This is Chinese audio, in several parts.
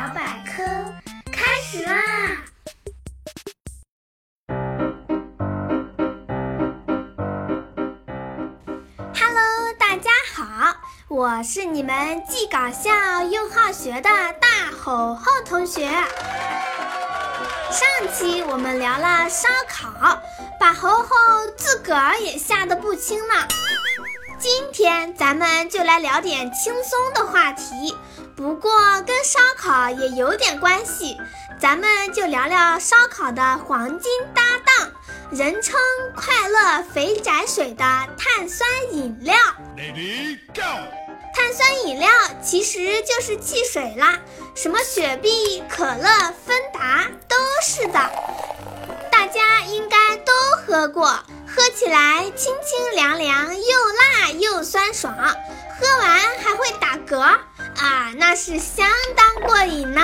小百科开始啦！Hello，大家好，我是你们既搞笑又好学的大吼吼同学。上期我们聊了烧烤，把猴猴自个儿也吓得不轻呢。今天咱们就来聊点轻松的话题，不过跟烧烤也有点关系，咱们就聊聊烧烤的黄金搭档，人称“快乐肥宅水”的碳酸饮料。Ready go！碳酸饮料其实就是汽水啦，什么雪碧、可乐、芬达都是的，大家应该都喝过。喝起来清清凉凉，又辣又酸爽，喝完还会打嗝，那是相当过瘾呢。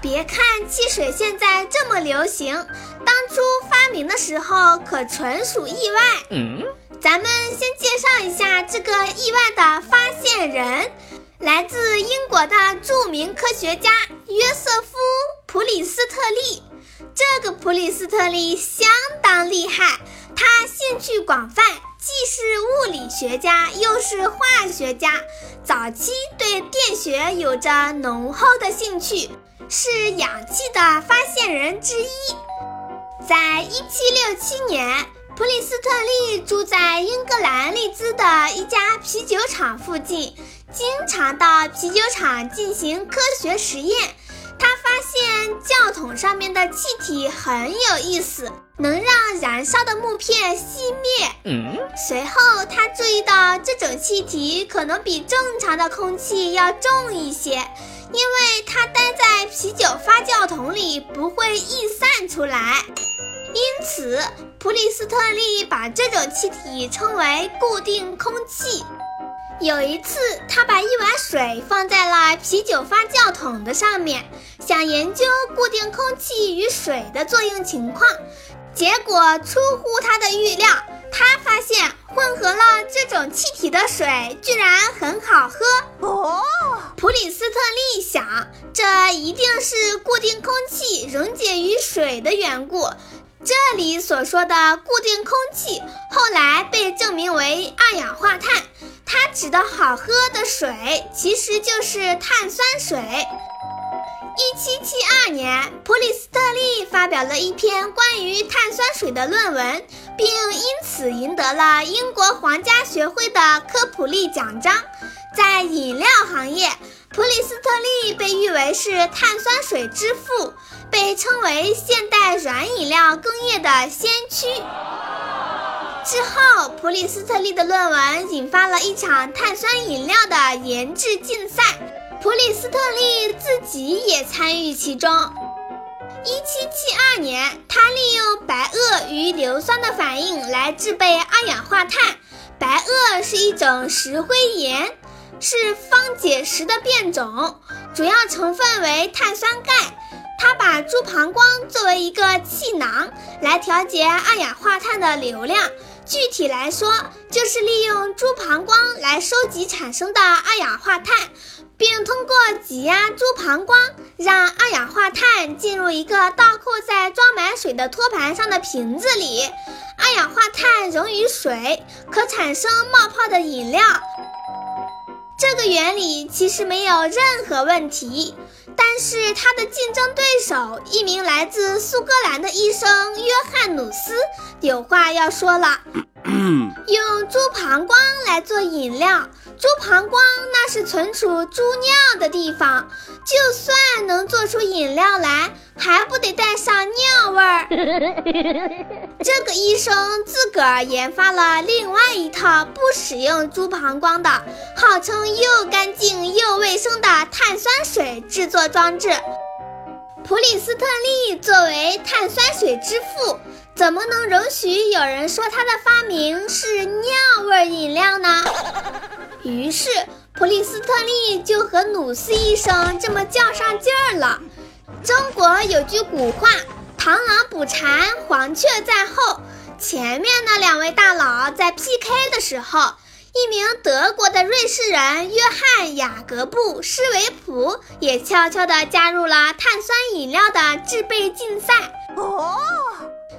别看汽水现在这么流行，当初发明的时候可纯属意外。嗯，咱们先介绍一下这个意外的发现人，来自英国的著名科学家约瑟夫·普里斯特利。这个普里斯特利相当厉害。他兴趣广泛，既是物理学家，又是化学家。早期对电学有着浓厚的兴趣，是氧气的发现人之一。在一七六七年，普里斯特利住在英格兰利兹的一家啤酒厂附近，经常到啤酒厂进行科学实验。他发现教桶上面的气体很有意思。能让燃烧的木片熄灭。嗯，随后他注意到这种气体可能比正常的空气要重一些，因为它待在啤酒发酵桶里不会逸散出来。因此，普里斯特利把这种气体称为固定空气。有一次，他把一碗水放在了啤酒发酵桶的上面，想研究固定空气与水的作用情况。结果出乎他的预料，他发现混合了这种气体的水居然很好喝哦。普里斯特利想，这一定是固定空气溶解于水的缘故。这里所说的固定空气，后来被证明为二氧化碳。它指的好喝的水，其实就是碳酸水。一七七二年，普里斯特利发表了一篇关于碳酸水的论文，并因此赢得了英国皇家学会的科普利奖章。在饮料行业，普里斯特利被誉为是碳酸水之父，被称为现代软饮料工业的先驱。之后，普里斯特利的论文引发了一场碳酸饮料的研制竞赛。普里斯特利自己也参与其中。一七七二年，他利用白垩与硫酸的反应来制备二氧化碳。白垩是一种石灰岩，是方解石的变种，主要成分为碳酸钙。他把猪膀胱作为一个气囊，来调节二氧化碳的流量。具体来说，就是利用猪膀胱来收集产生的二氧化碳。并通过挤压猪膀胱，让二氧化碳进入一个倒扣在装满水的托盘上的瓶子里。二氧化碳溶于水，可产生冒泡的饮料。这个原理其实没有任何问题，但是他的竞争对手，一名来自苏格兰的医生约翰努斯，有话要说了。用猪膀胱来做饮料，猪膀胱那是存储猪尿的地方，就算能做出饮料来，还不得带上尿味儿？这个医生自个儿研发了另外一套不使用猪膀胱的，号称又干净又卫生的碳酸水制作装置。普里斯特利作为碳酸水之父。怎么能容许有人说他的发明是尿味饮料呢？于是普里斯特利就和努斯医生这么较上劲儿了。中国有句古话：“螳螂捕蝉，黄雀在后。”前面那两位大佬在 PK 的时候，一名德国的瑞士人约翰·雅各布·施维普也悄悄地加入了碳酸饮料的制备竞赛。哦，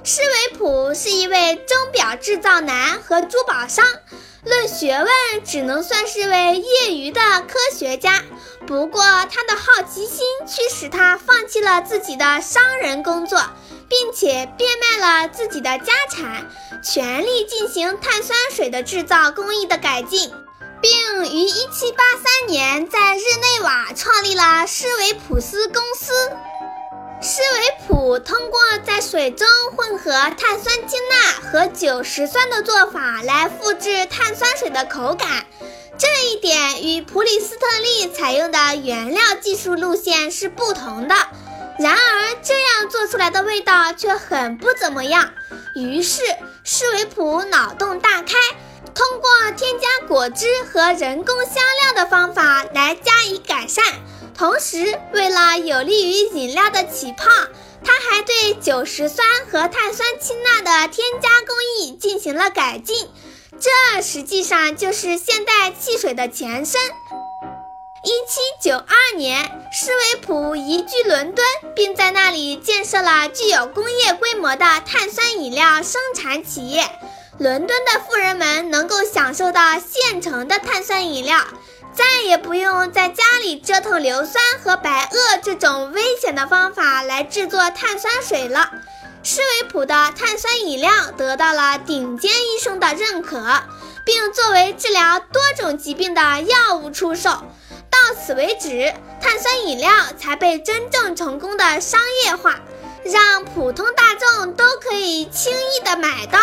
施维普是一位钟表制造男和珠宝商，论学问只能算是位业余的科学家。不过，他的好奇心驱使他放弃了自己的商人工作，并且变卖了自己的家产。全力进行碳酸水的制造工艺的改进，并于1783年在日内瓦创立了施维普斯公司。施维普通过在水中混合碳酸氢钠和酒石酸的做法来复制碳酸水的口感，这一点与普里斯特利采用的原料技术路线是不同的。然而，这样做出来的味道却很不怎么样。于是，施维普脑洞大开，通过添加果汁和人工香料的方法来加以改善。同时，为了有利于饮料的起泡，他还对酒石酸和碳酸氢钠的添加工艺进行了改进。这实际上就是现代汽水的前身。一七九二年，施维普移居伦敦，并在那里建设了具有工业规模的碳酸饮料生产企业。伦敦的富人们能够享受到现成的碳酸饮料，再也不用在家里折腾硫酸和白垩这种危险的方法来制作碳酸水了。施维普的碳酸饮料得到了顶尖医生的认可，并作为治疗多种疾病的药物出售。到此为止，碳酸饮料才被真正成功的商业化，让普通大众都可以轻易的买到。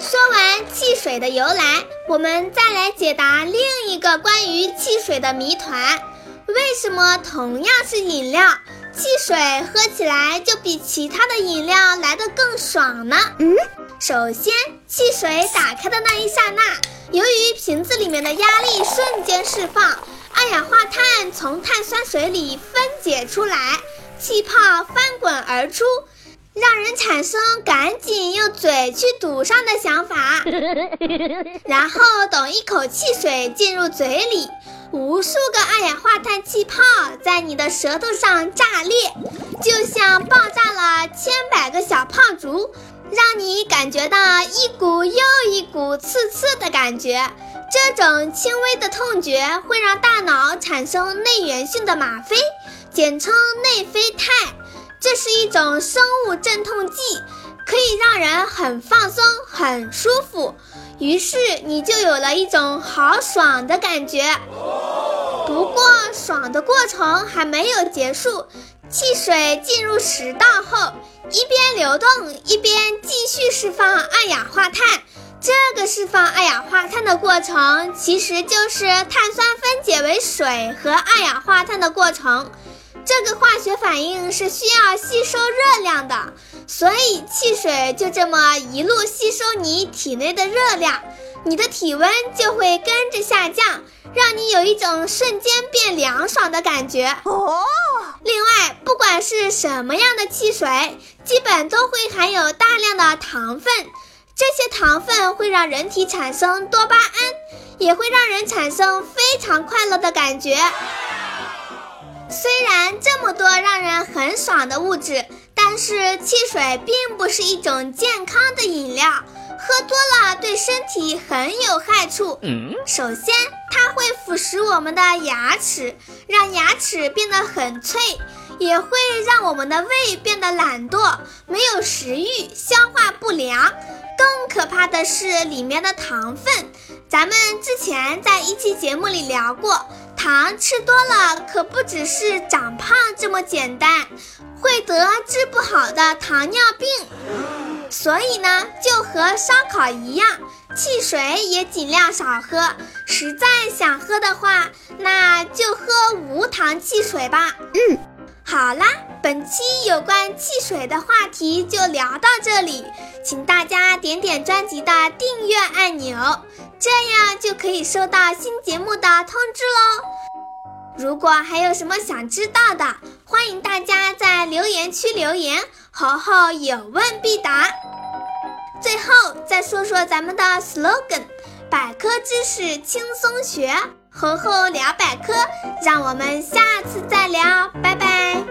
说完汽水的由来，我们再来解答另一个关于汽水的谜团：为什么同样是饮料，汽水喝起来就比其他的饮料来得更爽呢？嗯，首先，汽水打开的那一刹那。由于瓶子里面的压力瞬间释放，二氧化碳从碳酸水里分解出来，气泡翻滚而出，让人产生赶紧用嘴去堵上的想法。然后等一口汽水进入嘴里，无数个二氧化碳气泡在你的舌头上炸裂，就像爆炸了千百个小胖竹。让你感觉到一股又一股刺刺的感觉，这种轻微的痛觉会让大脑产生内源性的吗啡，简称内啡肽。这是一种生物镇痛剂，可以让人很放松、很舒服。于是你就有了一种好爽的感觉。不过，爽的过程还没有结束。汽水进入食道后，一边流动一边继续释放二氧化碳。这个释放二氧化碳的过程，其实就是碳酸分解为水和二氧化碳的过程。这个化学反应是需要吸收热量的，所以汽水就这么一路吸收你体内的热量，你的体温就会跟着下降，让你有一种瞬间变凉爽的感觉。哦。另外，不管是什么样的汽水，基本都会含有大量的糖分。这些糖分会让人体产生多巴胺，也会让人产生非常快乐的感觉。虽然这么多让人很爽的物质，但是汽水并不是一种健康的饮料。喝多了对身体很有害处。首先，它会腐蚀我们的牙齿，让牙齿变得很脆，也会让我们的胃变得懒惰，没有食欲，消化不良。更可怕的是里面的糖分。咱们之前在一期节目里聊过，糖吃多了可不只是长胖这么简单，会得治不好的糖尿病。所以呢，就和烧烤一样，汽水也尽量少喝。实在想喝的话，那就喝无糖汽水吧。嗯，好啦，本期有关汽水的话题就聊到这里，请大家点点专辑的订阅按钮，这样就可以收到新节目的通知喽。如果还有什么想知道的，欢迎大家在留言区留言。猴猴有问必答。最后再说说咱们的 slogan：百科知识轻松学，红后两百颗。让我们下次再聊拜拜。